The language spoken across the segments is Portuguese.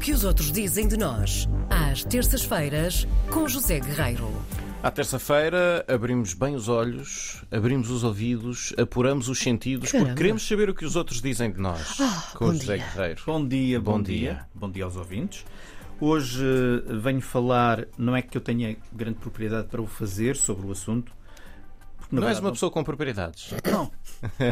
que os outros dizem de nós, às terças-feiras, com José Guerreiro. À terça-feira abrimos bem os olhos, abrimos os ouvidos, apuramos os sentidos, Caramba. porque queremos saber o que os outros dizem de nós. com bom o José dia. Guerreiro. Bom dia, bom, Bom dia. dia. Bom dia aos ouvintes. Hoje eh, venho falar, não é que eu tenha grande propriedade para o fazer sobre o assunto. Não és verdade, uma pessoa com propriedades. Não.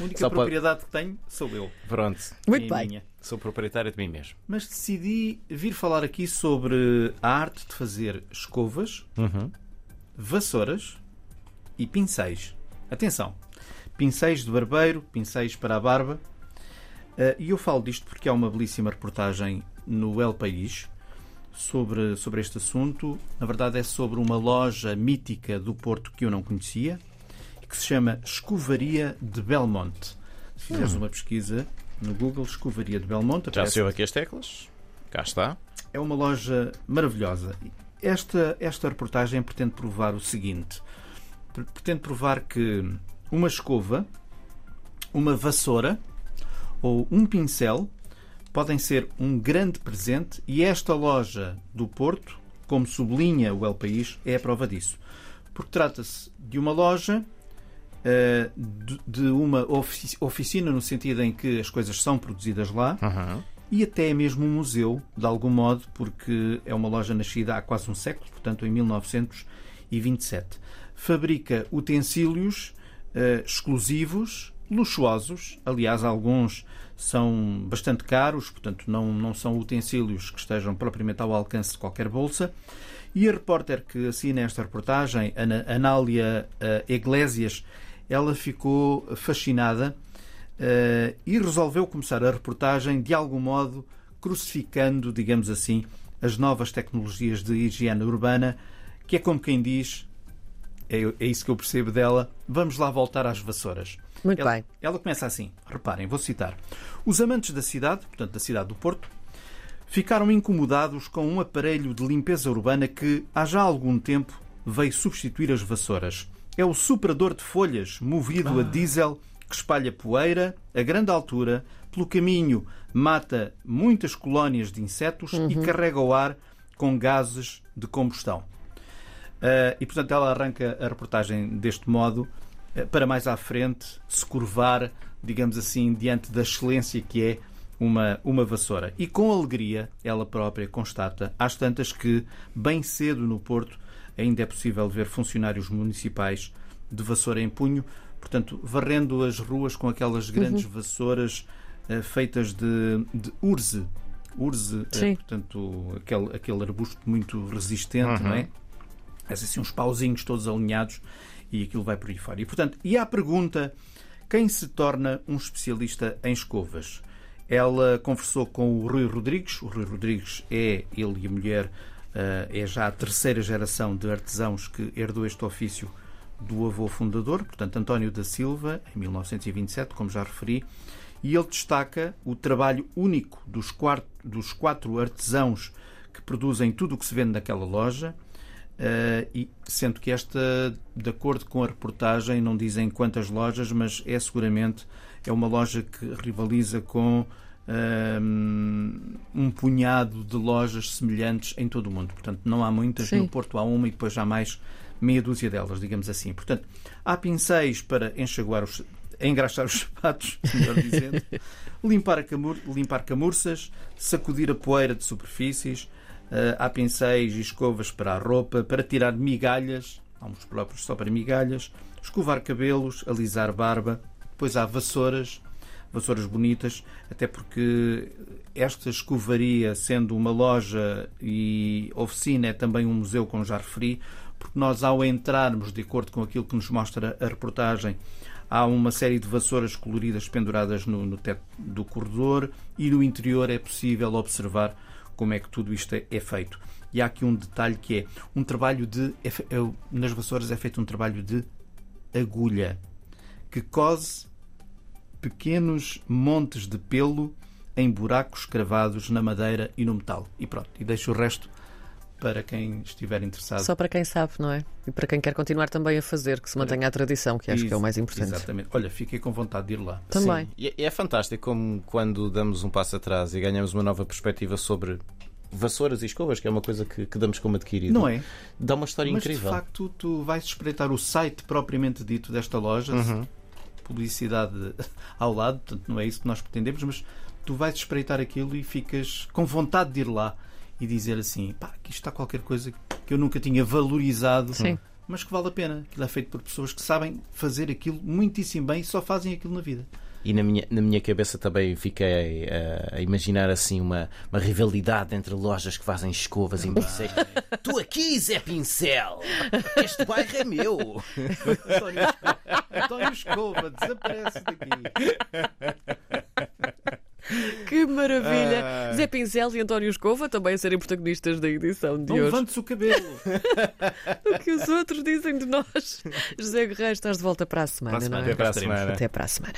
A única Só pode- propriedade que tenho sou eu. Pronto, Muito É bem. minha. sou proprietário de mim mesmo. Mas decidi vir falar aqui sobre a arte de fazer escovas, Uhum. vassouras e pincéis. Atenção, pincéis de barbeiro, pincéis para a barba. Eh, E eu falo disto porque há uma belíssima reportagem no El País sobre, sobre este assunto. Na verdade, é sobre uma loja mítica do Porto que eu não conhecia, que se chama Escovaria de Belmonte. Se fizeres uma pesquisa no Google, Escovaria de Belmonte, Já aparece saiu aqui as teclas? Cá está. é uma loja maravilhosa. Esta, esta reportagem pretende provar o seguinte: Pre- pretende provar que uma escova, uma vassoura ou um pincel podem ser um grande presente e esta loja do Porto, como sublinha o El País, é a prova disso. Porque trata-se de uma loja eh, de uma ofici- oficina no sentido em que as coisas são produzidas lá Uhum. e até mesmo um museu, de algum modo, porque é uma loja nascida há quase um século, portanto em 1927. Fabrica utensílios eh, exclusivos, luxuosos, aliás, alguns são bastante caros, portanto não, não são utensílios que estejam propriamente ao alcance de qualquer bolsa. E a repórter que assina esta reportagem, Ana- Anália eh, Iglesias, ela ficou fascinada eh, e resolveu começar a reportagem de algum modo crucificando, digamos assim, as novas tecnologias de higiene urbana, que é como quem diz, é, é isso que eu percebo dela, vamos lá voltar às vassouras. Muito ela, bem. ela começa assim, reparem, vou citar. Os amantes da cidade, portanto da cidade do Porto, ficaram incomodados com um aparelho de limpeza urbana que há já algum tempo veio substituir as vassouras. É o superador de folhas, movido a diesel, que espalha poeira a grande altura, pelo caminho mata muitas colónias de insetos e carrega o ar com gases de combustão. Uh, e portanto ela arranca a reportagem deste modo uh, para mais à frente se curvar, digamos assim, diante da excelência que é uma, uma vassoura. E com alegria ela própria constata, às tantas que, bem cedo no Porto, ainda é possível ver funcionários municipais de vassoura em punho, portanto, varrendo as ruas com aquelas grandes vassouras uh, feitas de, de urze. Urze, Sim. portanto, aquele, aquele arbusto muito resistente, não é? Faz assim uns pauzinhos todos alinhados e aquilo vai por aí fora. E, portanto, e à pergunta: quem se torna um especialista em escovas? Ela conversou com o Rui Rodrigues. O Rui Rodrigues é, ele e a mulher, eh, é já a terceira geração de artesãos que herdou este ofício do avô fundador, portanto, António da Silva, em 1927, como já referi. E ele destaca o trabalho único dos quatro, dos quatro artesãos que produzem tudo o que se vende naquela loja. Uh, e sendo que esta, de acordo com a reportagem, não dizem quantas lojas, mas é seguramente é uma loja que rivaliza com um, um punhado de lojas semelhantes em todo o mundo. Portanto, não há muitas. Sim. No Porto há uma e depois há mais meia dúzia delas, digamos assim. Portanto, há pincéis para enxaguar os, engraxar os sapatos, melhor dizendo, limpar, camur, limpar camurças, sacudir a poeira de superfícies. Uh, há pincéis e escovas para a roupa, para tirar migalhas, há uns próprios só para migalhas, escovar cabelos, alisar barba. Depois há vassouras, vassouras bonitas, até porque esta escovaria, sendo uma loja e oficina, é também um museu, como já referi, porque nós, ao entrarmos, de acordo com aquilo que nos mostra a reportagem, há uma série de vassouras coloridas penduradas no, no teto do corredor e no interior é possível observar como é que tudo isto é, é feito. E há aqui um detalhe que é um trabalho de. é é- nas vassouras é feito um trabalho de agulha que cose pequenos montes de pelo em buracos cravados na madeira e no metal. E pronto, e deixa o resto para quem estiver interessado. Só para quem sabe, não é? E para quem quer continuar também a fazer, que se mantenha a tradição, que acho que é o mais importante. Exatamente. Olha, fiquei com vontade de ir lá. Também. Sim. E é fantástico como quando damos um passo atrás e ganhamos uma nova perspectiva sobre vassouras e escovas, que é uma coisa que, que damos como adquirido. Não é? Dá uma história Mas incrível. de facto, tu vais espreitar o site propriamente dito desta loja, Uhum. publicidade ao lado, portanto, não é isso que nós pretendemos, mas tu vais espreitar aquilo e ficas com vontade de ir lá e dizer assim: pá, aqui está qualquer coisa que eu nunca tinha valorizado. Sim. Mas que vale a pena. Aquilo é feito por pessoas que sabem fazer aquilo muitíssimo bem e só fazem aquilo na vida. E na minha, na minha cabeça também fiquei eh, a imaginar assim uma, uma rivalidade entre lojas que fazem escovas em pincéis. tu aqui, Zé Pincel! Este bairro é meu! António Escova, António Escova desaparece daqui. Que maravilha! Ah. Zé Pincel e António Escova também a serem protagonistas da edição de Não hoje. levantes o cabelo. O que os outros dizem de nós. José Guerreiro, estás de volta para a semana, Para a não semana. é? Até para a semana. Até para a semana.